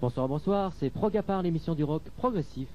Bonsoir, bonsoir, c'est Prog à part, l'émission du rock progressif.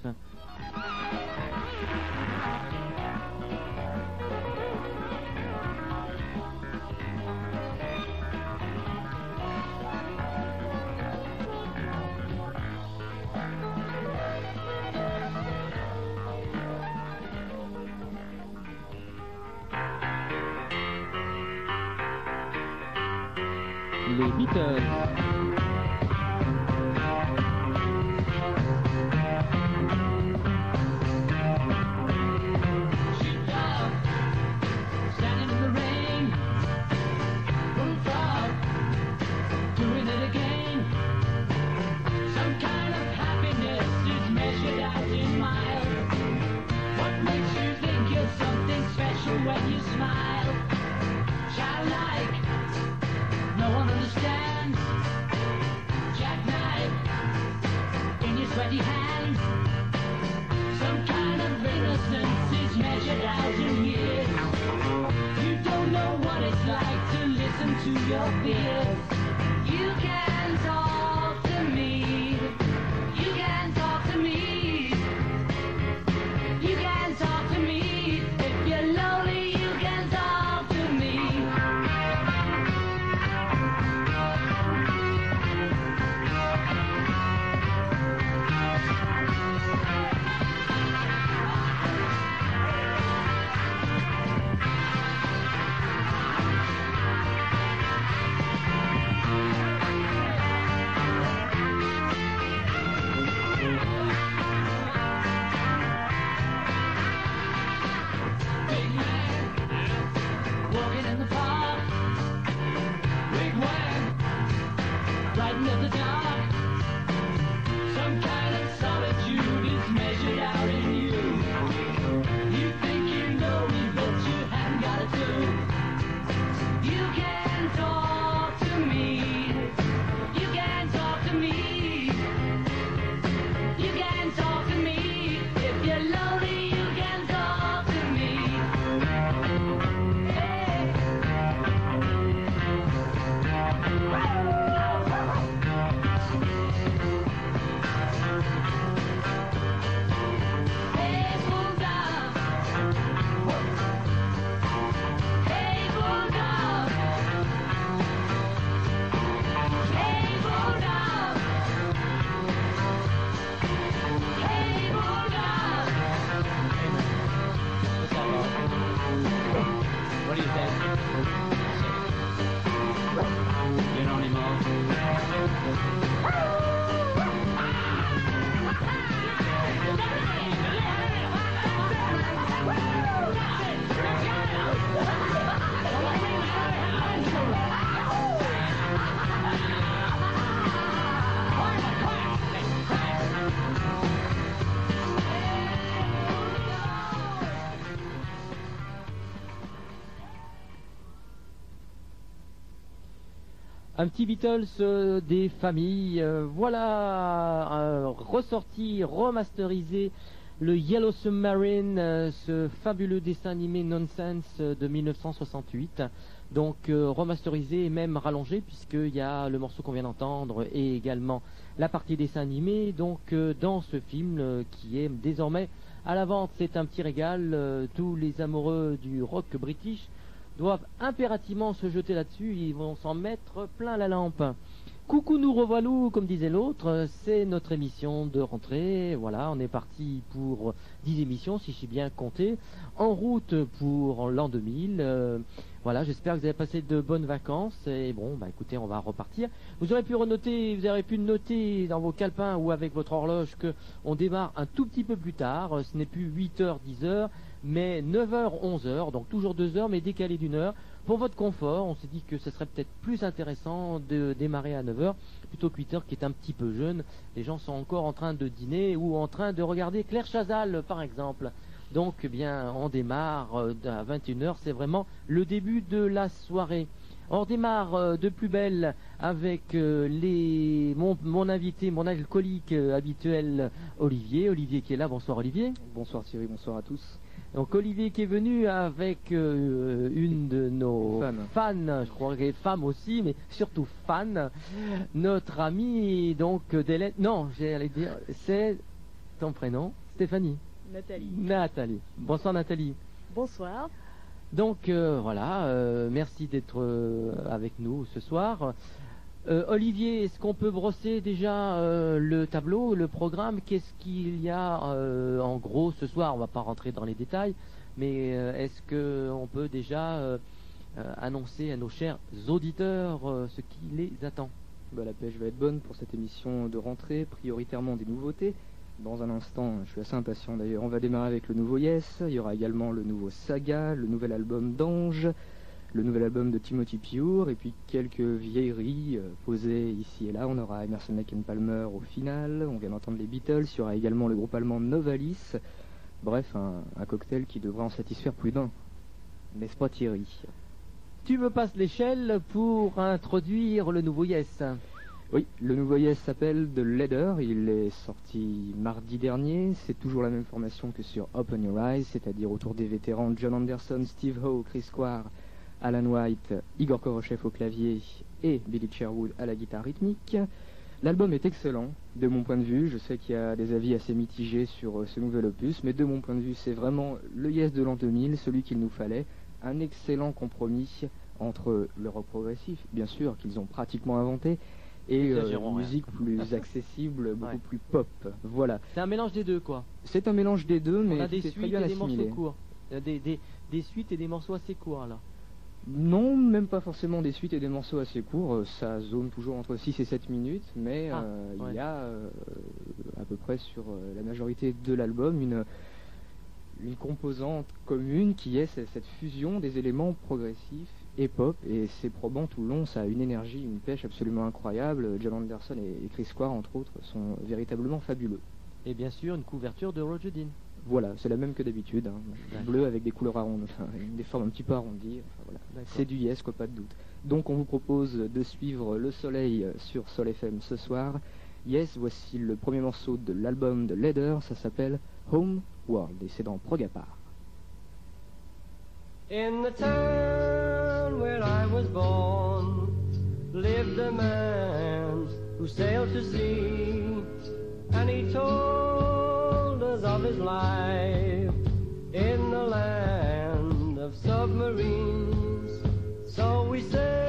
Un petit Beatles euh, des familles. euh, voilà, euh, ressorti, remasterisé le Yellow Submarine, ce fabuleux dessin animé nonsense de 1968. Donc remasterisé et même rallongé puisqu'il y a le morceau qu'on vient d'entendre et également la partie dessin animé. Donc dans ce film qui est désormais à la vente, c'est un petit régal. tous les amoureux du rock british doivent impérativement se jeter là-dessus, ils vont s'en mettre plein la lampe. Coucou, nous revoilà, comme disait l'autre, c'est notre émission de rentrée. Voilà, on est parti pour 10 émissions, si j'ai bien compté, en route pour l'an 2000. Euh, voilà, j'espère que vous avez passé de bonnes vacances. Et bon, bah écoutez, on va repartir. Vous aurez pu renoter, vous aurez pu noter dans vos calepins ou avec votre horloge que on démarre un tout petit peu plus tard. Ce n'est plus 8h, 10h, mais 9h, 11h, donc toujours 2 heures, mais décalé d'une heure. Pour votre confort, on s'est dit que ce serait peut-être plus intéressant de démarrer à 9h plutôt que 8h qui est un petit peu jeune. Les gens sont encore en train de dîner ou en train de regarder Claire Chazal par exemple. Donc eh bien on démarre euh, à 21h, c'est vraiment le début de la soirée. On démarre euh, de plus belle avec euh, les mon, mon invité, mon alcoolique habituel Olivier. Olivier qui est là, bonsoir Olivier. Bonsoir Thierry, bonsoir à tous. Donc Olivier qui est venu avec euh, une de nos Fan. fans, je crois qu'elle est femme aussi, mais surtout fan, notre amie donc d'Hélène. Non, j'allais dire, c'est ton prénom, Stéphanie. Nathalie. Nathalie. Bonsoir Nathalie. Bonsoir. Donc euh, voilà, euh, merci d'être euh, avec nous ce soir. Euh, Olivier, est-ce qu'on peut brosser déjà euh, le tableau, le programme? Qu'est-ce qu'il y a euh, en gros ce soir? On va pas rentrer dans les détails, mais est-ce que on peut déjà annoncer à nos chers auditeurs ce qui les attend? Bah, la pêche va être bonne pour cette émission de rentrée, prioritairement des nouveautés. Dans un instant, je suis assez impatient d'ailleurs, on va démarrer avec le nouveau Yes, il y aura également le nouveau Saga, le nouvel album d'Ange, le nouvel album de Timothy Pure, et puis quelques vieilleries euh, posées ici et là. On aura Emerson Lake and Palmer au final, on vient d'entendre les Beatles, il y aura également le groupe allemand Novalis. Bref, un, un cocktail qui devrait en satisfaire plus d'un. N'est-ce pas Thierry? Tu me passes l'échelle pour introduire le nouveau Yes. Oui, le nouveau Yes s'appelle The Leader, il est sorti mardi dernier, c'est toujours la même formation que sur Open Your Eyes, c'est-à-dire autour des vétérans John Anderson, Steve Howe, Chris Square, Alan White, Igor Korochev au clavier et Billy Sherwood à la guitare rythmique. L'album est excellent, de mon point de vue, je sais qu'il y a des avis assez mitigés sur euh, ce nouvel opus, mais de mon point de vue c'est vraiment le Yes de l'an 2000, celui qu'il nous fallait, un excellent compromis entre le rock progressif, bien sûr, qu'ils ont pratiquement inventé, et euh, une rien. musique plus accessible, beaucoup Ouais. plus pop. Voilà. C'est un mélange des deux quoi. C'est un mélange des deux, mais c'est très bien assimilé. courts. Il y a Des, des, des suites et des morceaux assez courts là. Non, même pas forcément des suites et des morceaux assez courts. euh, Ça zone toujours entre 6 et 7 minutes, mais Ah, euh, ouais. il y a euh, à peu près sur la majorité de l'album une, une composante commune qui est ce- cette fusion des éléments progressifs et pop, et c'est probant tout le long, ça a une énergie, une pêche absolument incroyable. John Anderson et et Chris Square, entre autres, sont véritablement fabuleux. Et bien sûr une couverture de Roger Dean. Voilà, c'est la même que d'habitude, hein. Bleu avec des couleurs arrondies, enfin, des formes un petit peu arrondies. enfin, voilà. D'accord. C'est du yes, quoi, pas de doute. Donc on vous propose de suivre le soleil sur Sol FM ce soir. Yes, voici le premier morceau de l'album de Leader, ça s'appelle Home World et c'est dans Progapar. In the town where I was born lived a man who sailed to sea, and he told us of his life in the land of submarines. So we sailed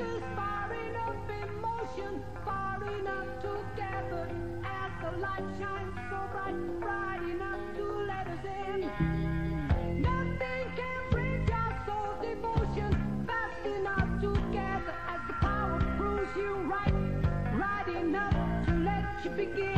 us far enough in motion, far enough together. As the light shines so bright, bright enough to let us in. Nothing can break our soul devotion, fast enough together. As the power proves you right, right enough to let you begin.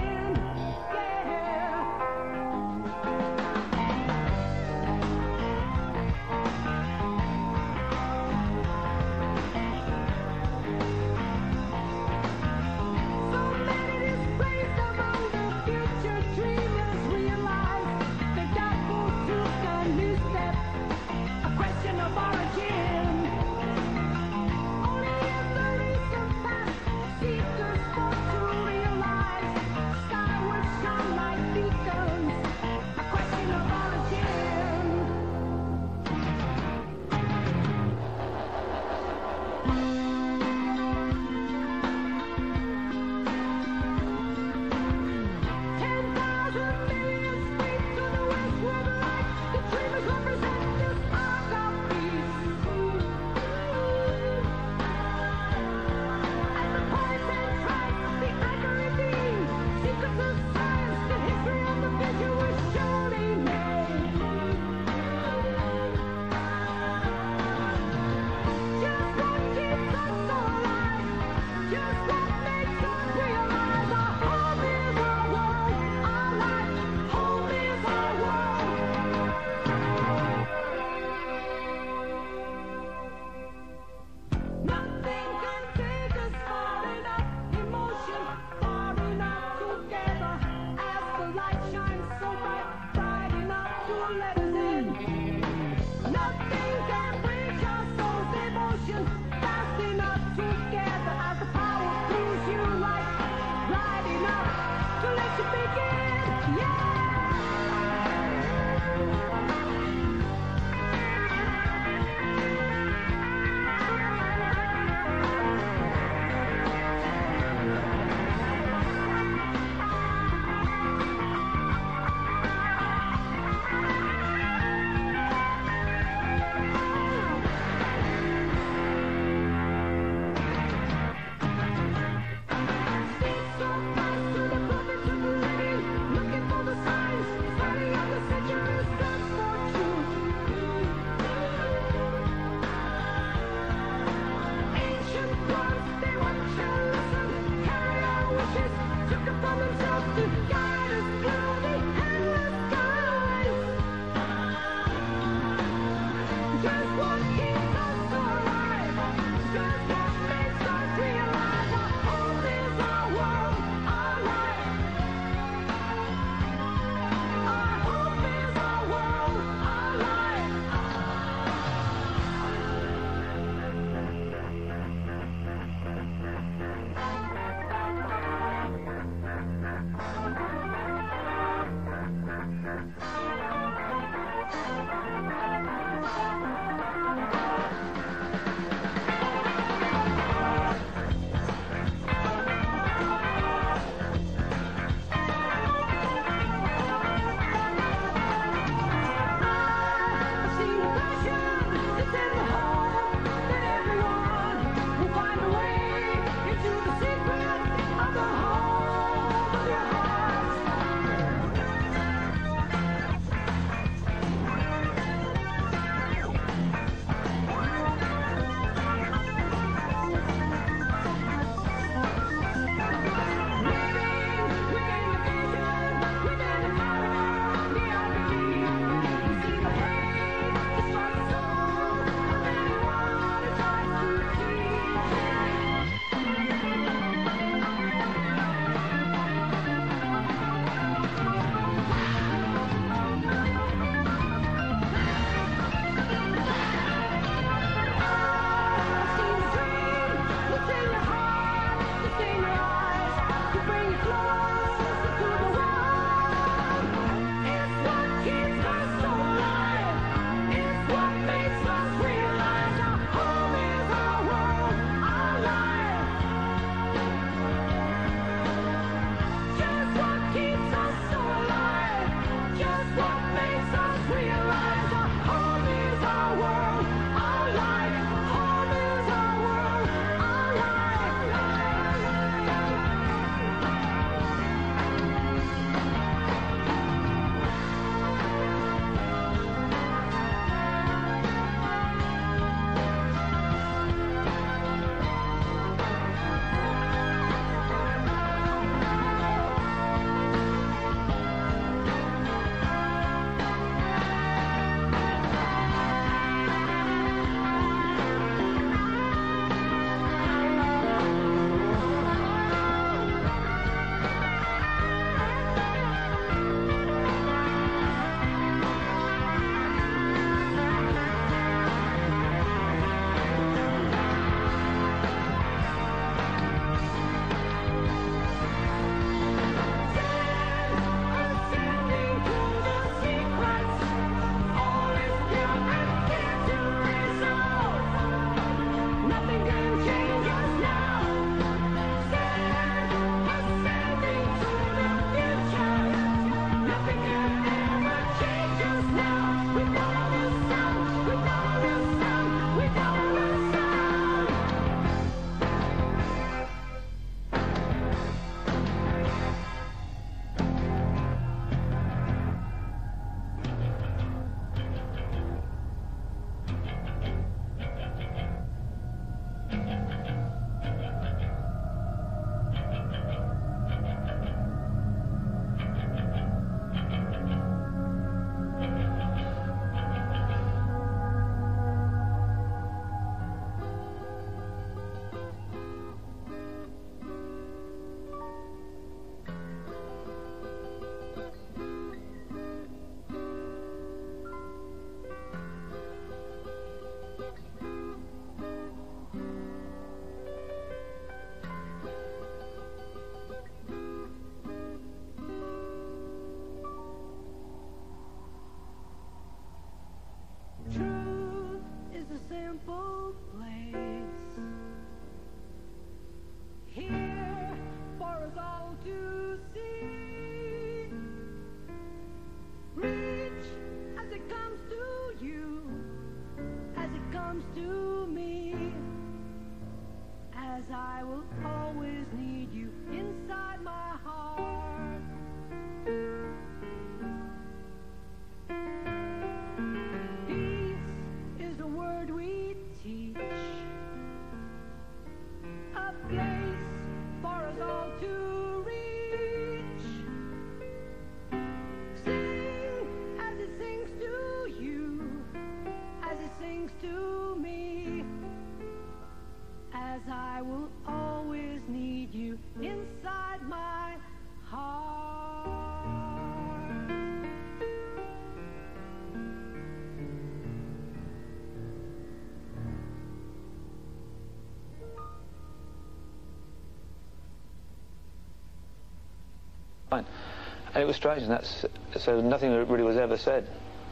And it was strange, and that's so nothing really was ever said.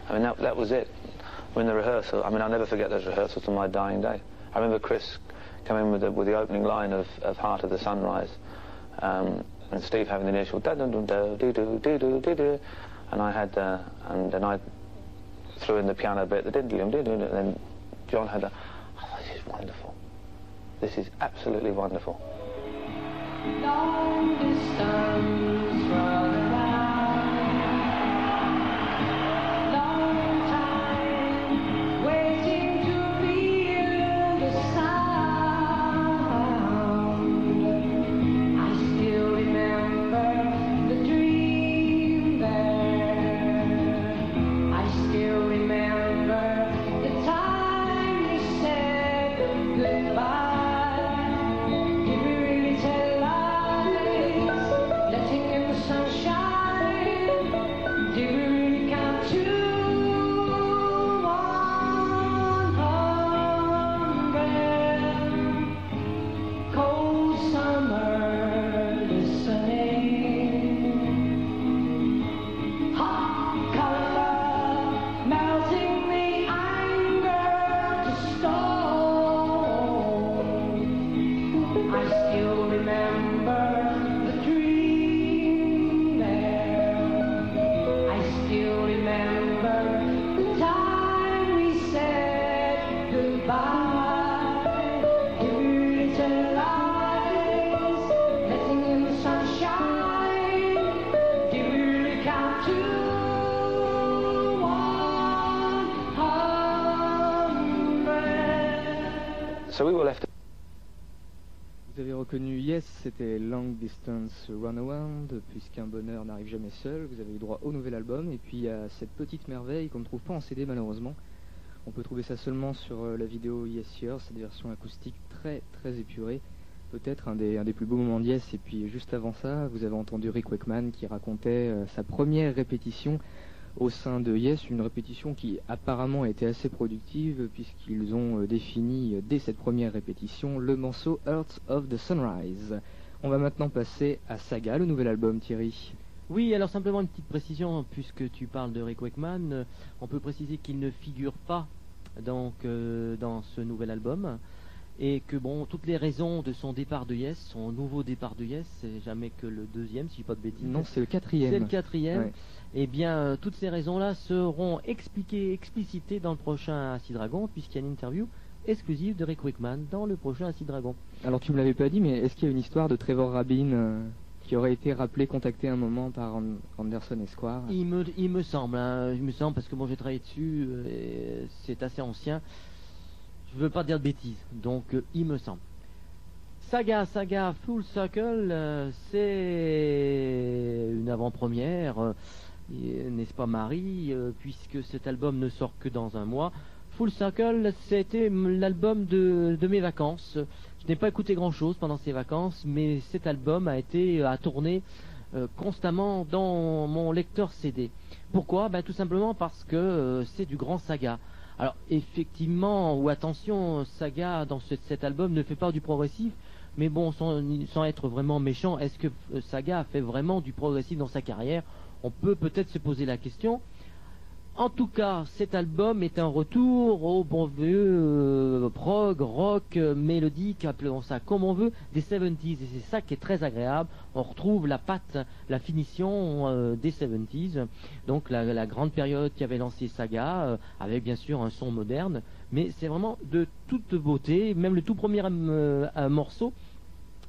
I mean, that, that was it. When the rehearsal, I mean, I'll never forget those rehearsals to my dying day. I remember Chris coming with the, with the opening line of, of Heart of the Sunrise, um, and Steve having the initial da dun dun da do do do do do and I had uh, and then I threw in the piano bit, the din din, and then John had the. Oh, this is wonderful. This is absolutely wonderful. Long distance c'était Long Distance Runaround, puisqu'un bonheur n'arrive jamais seul. Vous avez eu droit au nouvel album, et puis a cette petite merveille qu'on ne trouve pas en CD malheureusement. On peut trouver ça seulement sur euh, la vidéo Yes Year, cette version acoustique très très épurée. Peut-être un des, un des plus beaux moments de Yes, et puis juste avant ça, vous avez entendu Rick Wakeman qui racontait euh, sa première répétition au sein de Yes, une répétition qui apparemment a été assez productive puisqu'ils ont euh, défini euh, dès cette première répétition le morceau Earth of the Sunrise. On va maintenant passer à Saga, le nouvel album Thierry. Oui, alors simplement une petite précision, puisque tu parles de Rick Wakeman, euh, on peut préciser qu'il ne figure pas donc euh, dans ce nouvel album et que bon, toutes les raisons de son départ de Yes, son nouveau départ de Yes, c'est jamais que le deuxième, si je dis pas de bêtises. Non, c'est le quatrième. c'est le quatrième. Ouais. Eh bien, euh, toutes ces raisons-là seront expliquées, explicitées dans le prochain Acid Dragon, puisqu'il y a une interview exclusive de Rick Wakeman dans le prochain Acid Dragon. Alors tu me l'avais pas dit, mais est-ce qu'il y a une histoire de Trevor Rabin euh, qui aurait été rappelé, contacté un moment par An- Anderson Esquire? Il me, il me semble, hein, il me semble, parce que bon, j'ai travaillé dessus, euh, c'est assez ancien. Je veux pas dire de bêtises, donc euh, il me semble. Saga, saga Full Circle, c'est une avant-première, n'est-ce pas Marie, euh, puisque cet album ne sort que dans un mois. Full Circle, c'était l'album de, mes vacances. Je n'ai pas écouté grand-chose pendant ces vacances, mais cet album a été à tourner euh, constamment dans mon lecteur CD. Pourquoi? Ben, Tout simplement parce que euh, c'est du grand saga. Alors effectivement, ou attention, saga dans ce- cet album ne fait pas du progressif, mais bon, sans, sans être vraiment méchant, est-ce que euh, Saga fait vraiment du progressif dans sa carrière? On peut peut-être se poser la question. En tout cas, cet album est un retour au bon vieux euh, prog, rock, euh, mélodique, appelons ça comme on veut, des 70s. Et c'est ça qui est très agréable. On retrouve la patte, la finition euh, des 70s. Donc la, la grande période qui avait lancé Saga, avec bien sûr un son moderne. Mais c'est vraiment de toute beauté. Même le tout premier morceau,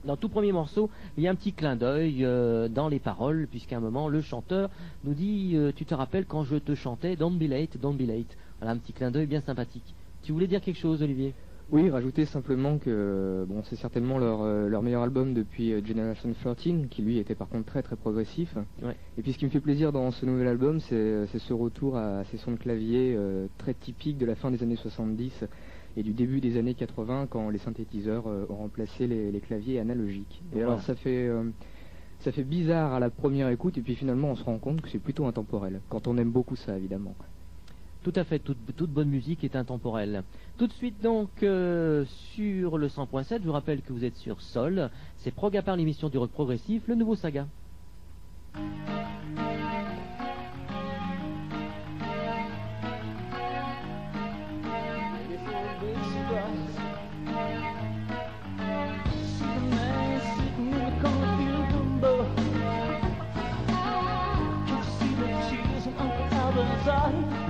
dans le tout premier morceau, il y a un petit clin d'œil euh, dans les paroles, puisqu'à un moment, le chanteur nous dit euh, Tu te rappelles quand je te chantais Don't be late, don't be late. Voilà un petit clin d'œil bien sympathique. Tu voulais dire quelque chose, Olivier? Oui, rajouter simplement que bon, c'est certainement leur, euh, leur meilleur album depuis Generation 13, qui lui était par contre très très progressif. Ouais. Et puis ce qui me fait plaisir dans ce nouvel album, c'est c'est ce retour à ces sons de clavier euh, très typiques de la fin des années 70 et du début des années 80 quand les synthétiseurs euh, ont remplacé les, les claviers analogiques. Et Voilà. alors ça fait euh, ça fait bizarre à la première écoute et puis finalement on se rend compte que c'est plutôt intemporel quand on aime beaucoup ça évidemment. Tout à fait, toute, toute bonne musique est intemporelle. Tout de suite donc euh, sur le 100.7, je vous rappelle que vous êtes sur Sol, c'est Prog à part l'émission du rock progressif, le nouveau saga. side